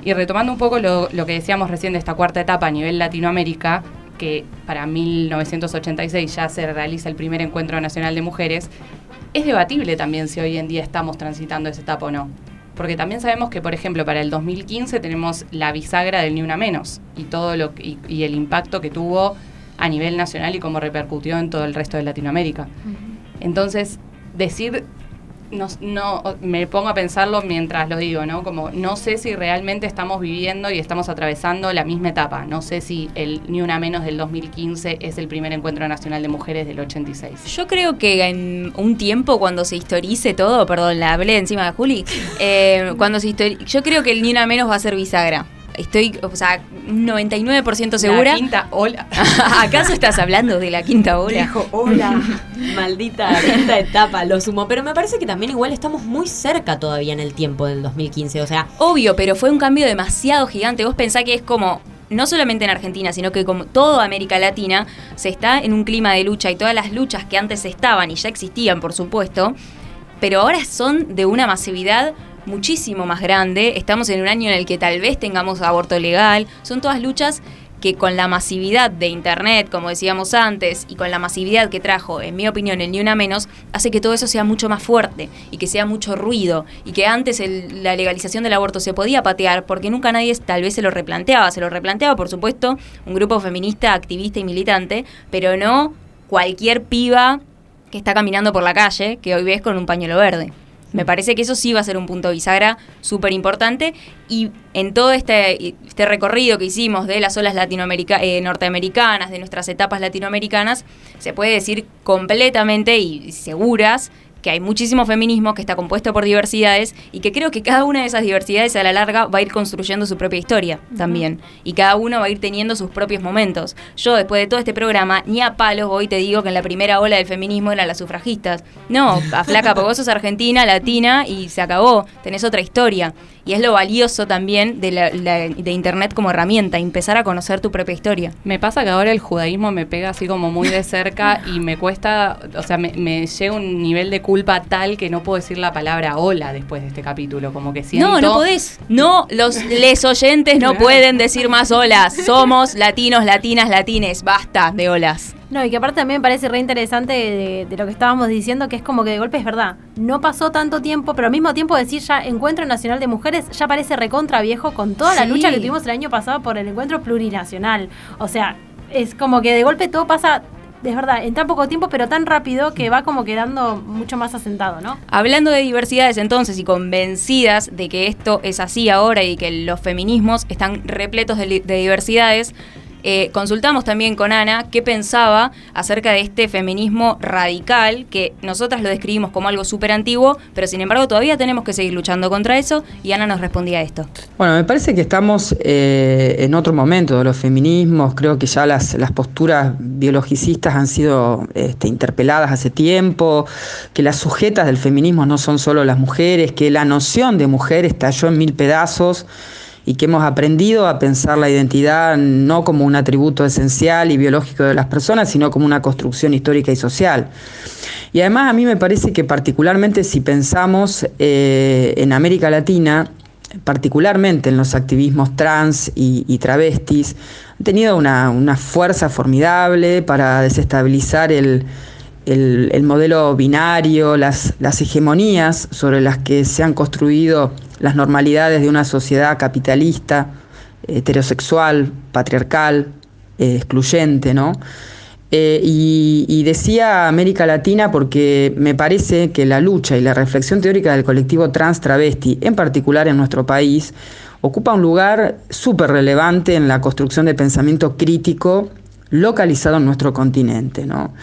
Y retomando un poco lo, que decíamos recién de esta cuarta etapa a nivel Latinoamérica, que para 1986 ya se realiza el primer encuentro nacional de mujeres, es debatible también si hoy en día estamos transitando esa etapa o no. Porque también sabemos que, por ejemplo, para el 2015 tenemos la bisagra del Ni Una Menos y, todo lo, y, el impacto que tuvo a nivel nacional y cómo repercutió en todo el resto de Latinoamérica. Entonces, decir no, no, me pongo a pensarlo mientras lo digo, ¿no? Como no sé si realmente estamos viviendo y estamos atravesando la misma etapa. No sé si el Ni Una Menos del 2015 es el primer encuentro nacional de mujeres del 86. Yo creo que en un tiempo, cuando se historice todo, perdón, la hablé encima de Juli, eh, cuando se yo creo que el Ni Una Menos va a ser bisagra estoy, o sea, 99% segura. La quinta ola. [laughs] ¿Acaso estás hablando de la quinta ola? Dijo, hola, [laughs] maldita quinta etapa, lo sumo. Pero me parece que también igual estamos muy cerca todavía en el tiempo del 2015, o sea. Obvio, pero fue un cambio demasiado gigante. Vos pensás que es como no solamente en Argentina, sino que como toda América Latina se está en un clima de lucha y todas las luchas que antes estaban y ya existían, por supuesto, pero ahora son de una masividad muchísimo más grande. Estamos en un año en el que tal vez tengamos aborto legal. Son todas luchas que con la masividad de Internet, como decíamos antes, y con la masividad que trajo, en mi opinión, el Ni Una Menos, hace que todo eso sea mucho más fuerte y que sea mucho ruido y que antes la legalización del aborto se podía patear porque nunca nadie tal vez se lo replanteaba. Se lo replanteaba, por supuesto, un grupo feminista, activista y militante, pero no cualquier piba que está caminando por la calle que hoy ves con un pañuelo verde. Me parece que eso sí va a ser un punto bisagra súper importante y en todo este, este, recorrido que hicimos de las olas latinoamerica eh, norteamericanas, de nuestras etapas latinoamericanas, se puede decir completamente y seguras que hay muchísimo feminismo que está compuesto por diversidades y que creo que cada una de esas diversidades a la larga va a ir construyendo su propia historia también y cada uno va a ir teniendo sus propios momentos. Yo después de todo este programa ni a palos hoy te digo que en la primera ola del feminismo eran las sufragistas. No, a flaca porque vos sos argentina, latina y se acabó, tenés otra historia. Y es lo valioso también de, la, de Internet como herramienta, empezar a conocer tu propia historia. Me pasa que ahora el judaísmo me pega así como muy de cerca y me cuesta, o sea, me, me llega un nivel de culpa tal que no puedo decir la palabra hola después de este capítulo, como que siento... No, no podés. No, los les oyentes no pueden decir más olas. Somos latinos, latinas, latines. Basta de olas. No, y que aparte también me parece re interesante de, lo que estábamos diciendo, que es como que de golpe es verdad. No pasó tanto tiempo, pero al mismo tiempo decir ya Encuentro Nacional de Mujeres ya parece recontra viejo con toda la lucha que tuvimos el año pasado por el encuentro plurinacional. O sea, es como que de golpe todo pasa es verdad, en tan poco tiempo, pero tan rápido que va como quedando mucho más asentado, ¿no? Hablando de diversidades entonces y convencidas de que esto es así ahora y que los feminismos están repletos de diversidades, eh, consultamos también con Ana qué pensaba acerca de este feminismo radical, que nosotras lo describimos como algo súper antiguo, pero sin embargo todavía tenemos que seguir luchando contra eso, y Ana nos respondía esto. Bueno, me parece que estamos eh, en otro momento de los feminismos, creo que ya las, las posturas biologicistas han sido este, interpeladas hace tiempo, que las sujetas del feminismo no son solo las mujeres, que la noción de mujer estalló en mil pedazos y que hemos aprendido a pensar la identidad no como un atributo esencial y biológico de las personas, sino como una construcción histórica y social. Y además a mí me parece que particularmente si pensamos eh, en América Latina, particularmente en los activismos trans y, travestis, han tenido una, fuerza formidable para desestabilizar el, modelo binario, las, las hegemonías sobre las que se han construido las normalidades de una sociedad capitalista, heterosexual, patriarcal, eh, excluyente, ¿no? Eh, y, decía América Latina porque me parece que la lucha y la reflexión teórica del colectivo trans travesti, en particular en nuestro país, ocupa un lugar súper relevante en la construcción de pensamiento crítico localizado en nuestro continente. ¿no?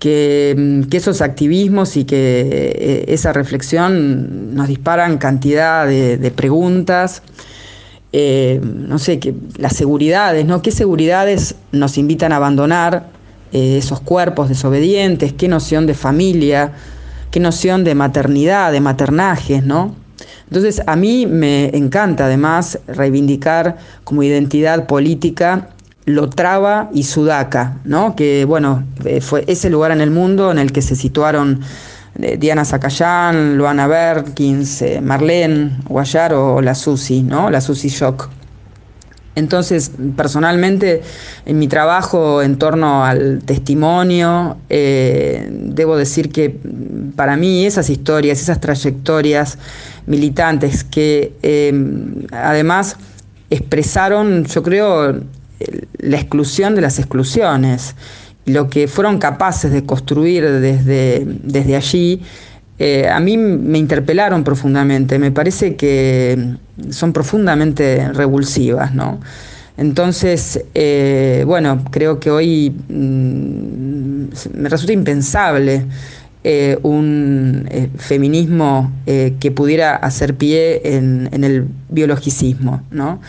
Que, esos activismos y que eh, esa reflexión nos disparan cantidad de, preguntas. Eh, no sé, que las seguridades, ¿no? ¿Qué seguridades nos invitan a abandonar eh, esos cuerpos desobedientes? ¿Qué noción de familia? ¿Qué noción de maternidad, de maternajes, ¿no? Entonces, a mí me encanta además reivindicar como identidad política Lotrava y Sudaca, ¿no? que bueno, eh, fue ese lugar en el mundo en el que se situaron eh, Diana Zacayán, Luana Berkins, eh, Marlene Guayar o la Susi, ¿no? la Susi Shock. Entonces, personalmente, en mi trabajo en torno al testimonio, debo decir que para mí esas historias, esas trayectorias militantes que además expresaron, yo creo, la exclusión de las exclusiones. Lo que fueron capaces de construir desde, desde allí, eh, a mí me interpelaron profundamente, me parece que son profundamente revulsivas, ¿no? Entonces, eh, bueno, creo que hoy mm, me resulta impensable eh, un feminismo que pudiera hacer pie en, en el biologicismo, ¿no?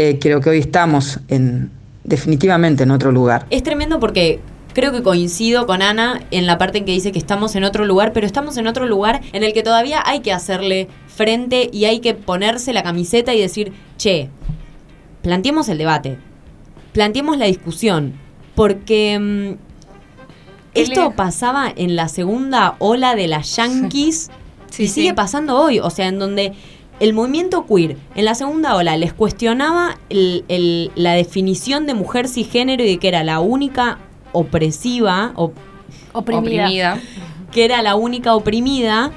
Eh, creo que hoy estamos en, definitivamente en otro lugar. Es tremendo porque creo que coincido con Ana en la parte en que dice que estamos en otro lugar, pero estamos en otro lugar en el que todavía hay que hacerle frente y hay que ponerse la camiseta y decir, che, planteemos el debate, planteemos la discusión, porque mm, esto pasaba en la segunda ola de las [laughs] yankees y sigue pasando hoy, o sea, en donde el movimiento queer en la segunda ola les cuestionaba la definición de mujer cisgénero y de que era la única opresiva, oprimida. que era la única oprimida.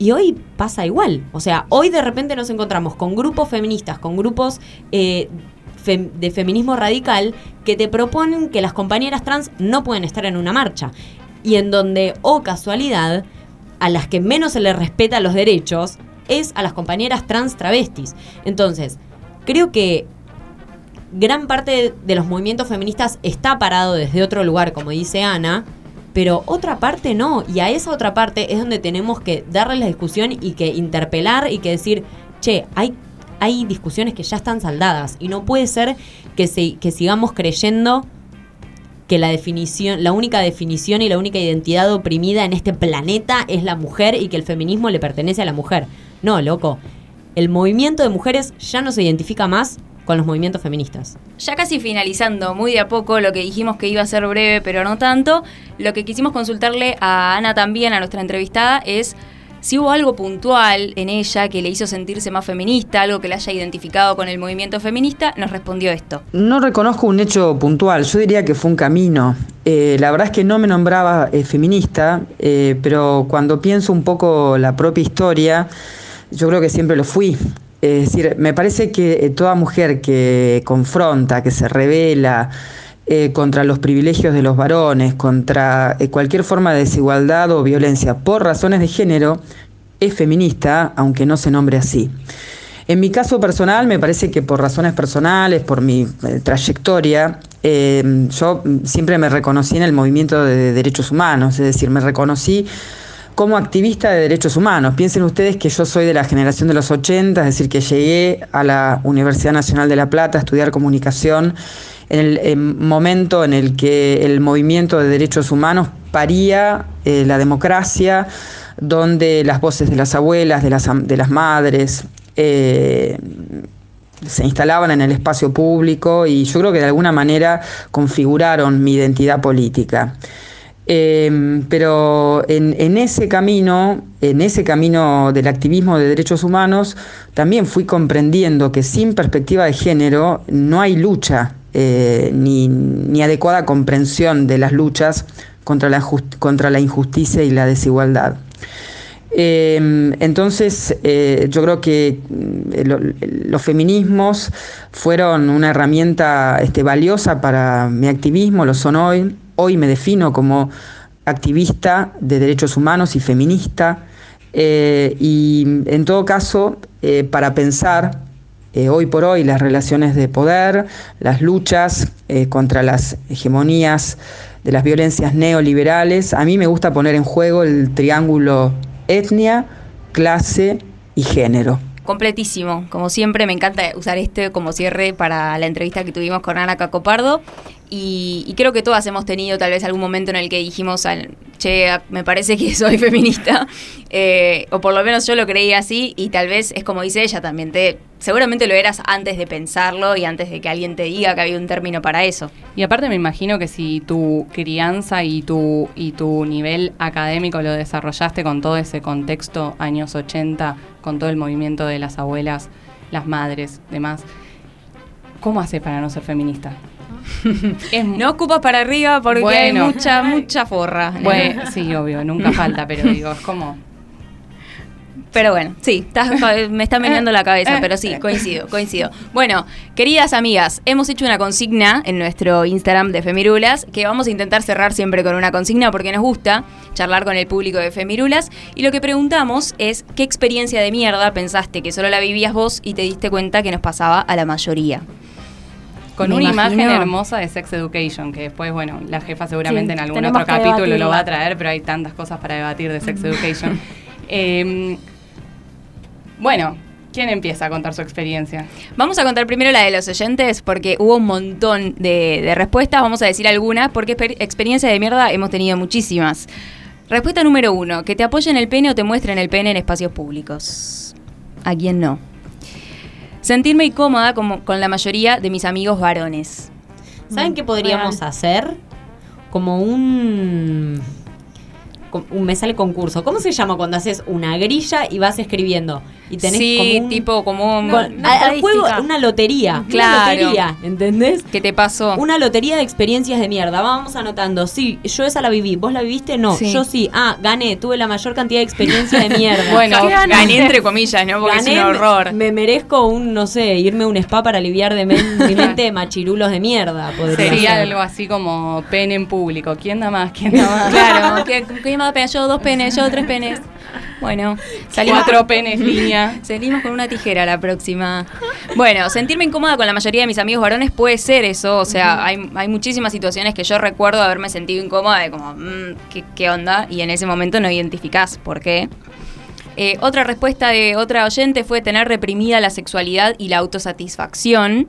Y hoy pasa igual. O sea, hoy de repente nos encontramos con grupos feministas, con grupos eh, de feminismo radical que te proponen que las compañeras trans no pueden estar en una marcha. Y en donde, oh casualidad, a las que menos se les respeta los derechos es a las compañeras trans travestis. Entonces, creo que gran parte de los movimientos feministas está parado desde otro lugar, como dice Ana, pero otra parte no. Y a esa otra parte es donde tenemos que darle la discusión y que interpelar y que decir, che, hay, hay discusiones que ya están saldadas y no puede ser que, se, que sigamos creyendo que la definición, la única definición y la única identidad oprimida en este planeta es la mujer y que el feminismo le pertenece a la mujer. No, loco. El movimiento de mujeres ya no se identifica más con los movimientos feministas. Ya casi finalizando, muy de a poco, lo que dijimos que iba a ser breve, pero no tanto, lo que quisimos consultarle a Ana también, a nuestra entrevistada, es si hubo algo puntual en ella que le hizo sentirse más feminista, algo que la haya identificado con el movimiento feminista, nos respondió esto. No reconozco un hecho puntual, yo diría que fue un camino. Eh, la verdad es que no me nombraba eh, feminista, eh, pero cuando pienso un poco la propia historia, yo creo que siempre lo fui. Es decir, me parece que eh, toda mujer que confronta, que se revela eh, contra los privilegios de los varones, contra eh, cualquier forma de desigualdad o violencia por razones de género, es feminista, aunque no se nombre así. En mi caso personal, me parece que por razones personales, por mi trayectoria, yo siempre me reconocí en el movimiento de derechos humanos, es decir, me reconocí como activista de derechos humanos. Piensen ustedes que yo soy de la generación de los 80, es decir, que llegué a la Universidad Nacional de La Plata a estudiar comunicación en el en momento en el que el movimiento de derechos humanos paría eh, la democracia, donde las voces de las abuelas, de las, de las madres, eh, se instalaban en el espacio público y yo creo que de alguna manera configuraron mi identidad política. Eh, pero en, ese camino, en ese camino del activismo de derechos humanos, también fui comprendiendo que sin perspectiva de género no hay lucha eh, ni, ni, adecuada comprensión de las luchas contra la, contra la injusticia y la desigualdad. Eh, entonces, eh, yo creo que mm, lo, los feminismos fueron una herramienta este, valiosa para mi activismo, lo son hoy. Hoy me defino como activista de derechos humanos y feminista. Eh, y en todo caso, eh, para pensar eh, hoy por hoy las relaciones de poder, las luchas contra las hegemonías de las violencias neoliberales, a mí me gusta poner en juego el triángulo etnia, clase y género. Completísimo. Como siempre, me encanta usar este como cierre para la entrevista que tuvimos con Ana Cacopardo. Y, creo que todas hemos tenido tal vez algún momento en el que dijimos, che, me parece que [laughs] soy feminista, eh, o por lo menos yo lo creía así, y tal vez es como dice ella también, te, seguramente lo eras antes de pensarlo y antes de que alguien te diga que había un término para eso. Y aparte me imagino que si tu crianza y tu, y tu nivel académico lo desarrollaste con todo ese contexto años 80, con todo el movimiento de las abuelas, las madres, demás, ¿cómo hace para no ser feminista? [laughs] es, no ocupas para arriba porque bueno, hay mucha, mucha forra. Bueno, sí, obvio, nunca falta, pero digo, es como. Pero bueno, sí, estás, [laughs] me está meneando la cabeza, pero sí, [laughs] coincido, coincido. Bueno, queridas amigas, hemos hecho una consigna en nuestro Instagram de Femirulas, que vamos a intentar cerrar siempre con una consigna porque nos gusta charlar con el público de Femirulas. Y lo que preguntamos es, ¿qué experiencia de mierda pensaste que solo la vivías vos y te diste cuenta que nos pasaba a la mayoría? con una imagen hermosa de Sex Education, que después, bueno, la jefa seguramente sí, en algún otro capítulo lo va a traer, pero hay tantas cosas para debatir de Sex Education. [laughs] eh, bueno, ¿quién empieza a contar su experiencia? Vamos a contar primero la de los oyentes, porque hubo un montón de, de respuestas, vamos a decir algunas, porque experiencia de mierda hemos tenido muchísimas. Respuesta número uno, que te apoyen el pene o te muestren el pene en espacios públicos. ¿A quién no? Sentirme incómoda como, con la mayoría de mis amigos varones. ¿Saben qué podríamos Real. hacer? Como un, un. Me sale concurso. ¿Cómo se llama cuando haces una grilla y vas escribiendo? Y tenés sí, como un, tipo como un, con, una al juego una lotería. Claro. Una lotería, ¿entendés? ¿Qué te pasó? Una lotería de experiencias de mierda. Vamos anotando. Sí, yo esa la viví. ¿Vos la viviste? No. Sí. Yo sí. Ah, gané. Tuve la mayor cantidad de experiencias de mierda. [laughs] bueno, [laughs] gané entre comillas, ¿no? Porque gané, es un horror. Me, me, merezco un, no sé, irme a un spa para aliviar de men, [laughs] mi mente de machirulos de mierda. Podría Sería ser. algo así como pene en público. ¿Quién da más? ¿Quién da más? claro. ¿Quién me da pena? Yo dos penes, yo tres penes. Bueno, salimos cuatro penes línea. [laughs] Salimos con una tijera la próxima. Bueno, sentirme incómoda con la mayoría de mis amigos varones puede ser eso. O sea, uh -huh. hay, hay, muchísimas situaciones que yo recuerdo haberme sentido incómoda de como, mmm, ¿qué, ¿qué, onda? Y en ese momento no identificás por qué. Eh, otra respuesta de otra oyente fue tener reprimida la sexualidad y la autosatisfacción.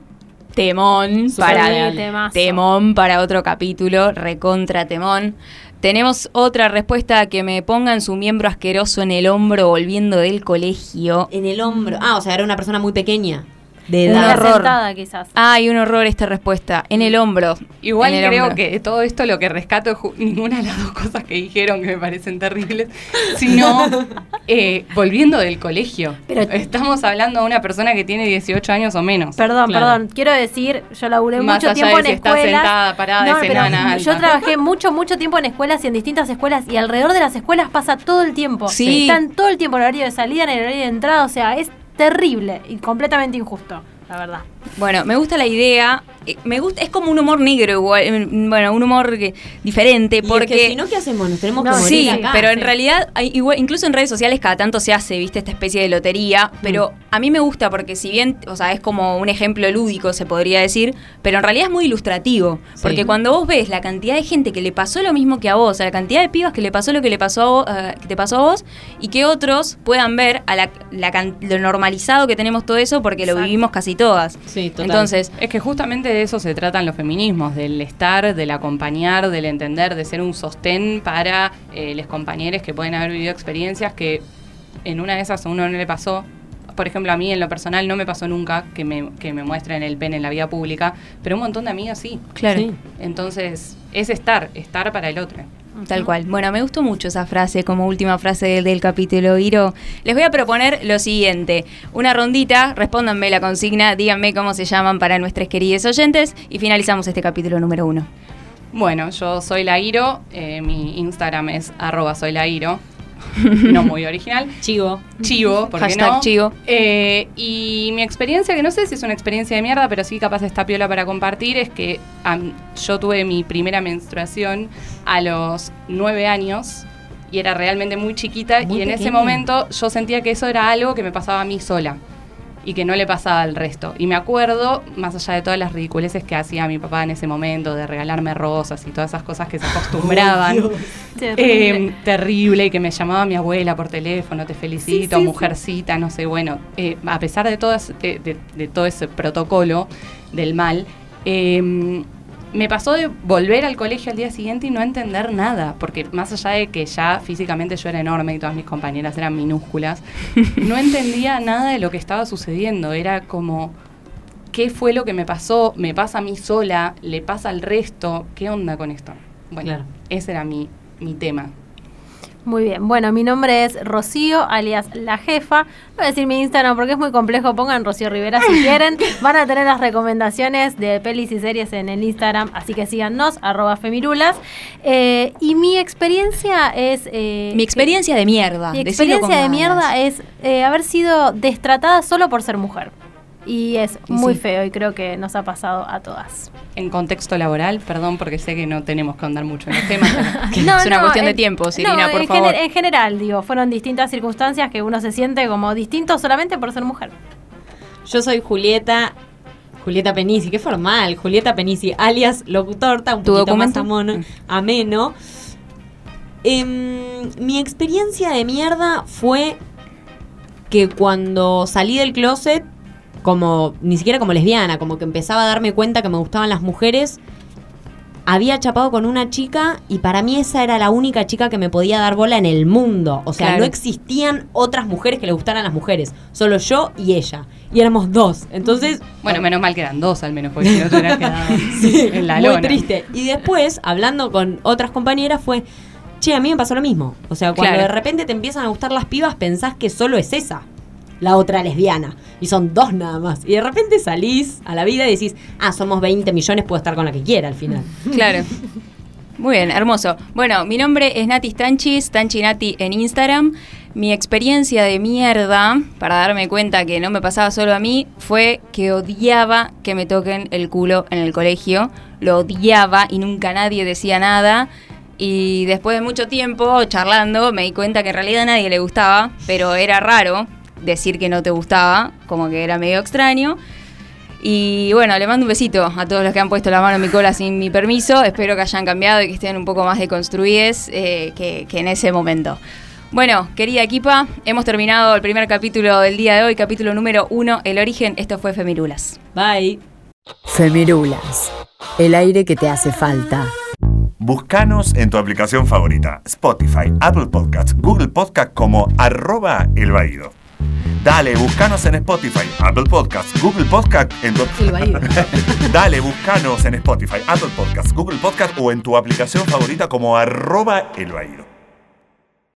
Temón para, temón para otro capítulo, recontra temón. Tenemos otra respuesta que me pongan su miembro asqueroso en el hombro volviendo del colegio. En el hombro. Ah, o sea, era una persona muy pequeña. De edad. Un horror. Sentada, quizás. Ay, un horror esta respuesta. En el hombro. Igual el creo hombro. que todo esto lo que rescato es ninguna de las dos cosas que dijeron que me parecen terribles, sino [laughs] eh, volviendo del colegio. Pero Estamos hablando de una persona que tiene 18 años o menos. Perdón, claro. perdón. Quiero decir, yo laburé Más mucho allá tiempo de si en escuelas. Está sentada, parada, no, de pero alta. Yo trabajé mucho, mucho tiempo en escuelas y en distintas escuelas y alrededor de las escuelas pasa todo el tiempo. Sí. Están todo el tiempo en horario de salida, en el horario de entrada. O sea, es terrible y completamente injusto la verdad. Bueno, me gusta la idea me gusta, es como un humor negro igual, eh, bueno, un humor que- diferente, Y es porque... que si no, ¿qué hacemos? Nos tenemos que No, morir Sí, acá. pero en realidad, hay igual, incluso en redes sociales cada tanto se hace, viste, esta especie de lotería, pero a mí me gusta porque si bien, o sea, es como un ejemplo lúdico, se podría decir, pero en realidad es muy ilustrativo, Sí. porque cuando vos ves la cantidad de gente que le pasó lo mismo que a vos, a la cantidad de pibas que le pasó lo que le pasó a vos, eh, que te pasó a vos, y que otros puedan ver a la, la can- lo normalizado que tenemos todo eso porque lo vivimos casi todas. Sí, total. Entonces, Es que justamente de eso se tratan los feminismos, del estar, del acompañar, del entender, de ser un sostén para eh, los compañeros que pueden haber vivido experiencias que en una de esas a uno no le pasó. Por ejemplo, a mí en lo personal no me pasó nunca que me, que me muestren el pene en la vía pública, pero un montón de amigas sí. claro. Sí. Entonces, es estar, estar para el otro. Tal cual. Bueno, me gustó mucho esa frase como última frase del, capítulo, Iro. Les voy a proponer lo siguiente. Una rondita, respóndanme la consigna, díganme cómo se llaman para nuestros queridos oyentes y finalizamos este capítulo número uno. Bueno, yo soy Lairo, eh, mi Instagram es arroba soy [laughs] no muy original. Chivo. Chivo, ¿por qué Hashtag no? chivo. Eh, y mi experiencia, que no sé si es una experiencia de mierda, pero sí capaz está piola para compartir, es que yo tuve mi primera menstruación a los nueve años y era realmente muy chiquita Muy y en ese momento yo sentía que eso era algo que me pasaba a mí sola y que no le pasaba al resto. Y me acuerdo, más allá de todas las ridiculeces que hacía mi papá en ese momento, de regalarme rosas y todas esas cosas que se [laughs] acostumbraban. Terrible. Eh, terrible y que me llamaba mi abuela por teléfono, te felicito, Sí, sí, mujercita, no sé, bueno, eh, a pesar de todo, ese, de, de- de todo ese protocolo del mal, eh, me pasó de volver al colegio al día siguiente y no entender nada, porque más allá de que ya físicamente yo era enorme y todas mis compañeras eran minúsculas, [laughs] no entendía nada de lo que estaba sucediendo, era como... ¿Qué fue lo que me pasó? ¿Me pasa a mí sola? ¿Le pasa al resto? ¿Qué onda con esto? Bueno, Claro. ese era mi, mi tema. Muy bien, bueno, mi nombre es Rocío, alias La Jefa. Voy a decir mi Instagram porque es muy complejo, pongan Rocío Rivera si [laughs] quieren. Van a tener las recomendaciones de pelis y series en el Instagram, así que síganos, arroba femirulas. Eh, y mi experiencia es... eh, Mi experiencia de mierda. Mi experiencia de mierda es eh, haber sido destratada solo por ser mujer. Y es Y muy sí. feo y creo que nos ha pasado a todas. En contexto laboral, perdón porque sé que no tenemos que andar mucho en los temas, pero [laughs] Es una cuestión de tiempo, Sirina, no, por en favor. gener- en general, digo, fueron distintas circunstancias que uno se siente como distinto solamente por ser mujer. Yo soy Julieta. Julieta Penisi, qué formal. Julieta Penisi, alias locutorta, un ¿Tu poquito más documento? amono- Mm. ameno. Em, mi experiencia de mierda fue que cuando salí del closet, como ni siquiera como lesbiana, como que empezaba a darme cuenta que me gustaban las mujeres, había chapado con una chica y para mí esa era la única chica que me podía dar bola en el mundo. O sea, Claro. no existían otras mujeres que le gustaran a las mujeres, solo yo y ella. Y éramos dos. Entonces, bueno, menos mal que eran dos al menos, porque si no te hubieras quedado [laughs] en la muy lona. triste. Y después, hablando con otras compañeras, fue, che, a mí me pasó lo mismo. O sea, cuando Claro. de repente te empiezan a gustar las pibas, pensás que solo es esa, la otra lesbiana. Y son dos nada más. Y de repente salís a la vida y decís, ah, somos 20 millones, puedo estar con la que quiera al final. [laughs] Claro. Muy bien, hermoso. Bueno, mi nombre es Nati Stanchi, Stanchi Nati en Instagram. Mi experiencia de mierda, para darme cuenta que no me pasaba solo a mí, fue que odiaba que me toquen el culo en el colegio. Lo odiaba y nunca nadie decía nada. Y después de mucho tiempo charlando, me di cuenta que en realidad a nadie le gustaba, pero era raro decir que no te gustaba, como que era medio extraño. Y bueno, le mando un besito a todos los que han puesto la mano en mi cola sin mi permiso. Espero que hayan cambiado y que estén un poco más deconstruides eh, que, que en ese momento. Bueno, querida equipa, hemos terminado el primer capítulo del día de hoy, capítulo número uno, El origen. Esto fue Femirulas. Bye. Femirulas, el aire que te hace falta. Búscanos en tu aplicación favorita, Spotify, Apple Podcasts, Google Podcasts como arroba el Baído. Dale, búscanos en Spotify, Apple Podcasts, Google Podcasts, en tu... [laughs] Dale, búscanos en Spotify, Apple Podcasts, Google Podcasts o en tu aplicación favorita como arroba el.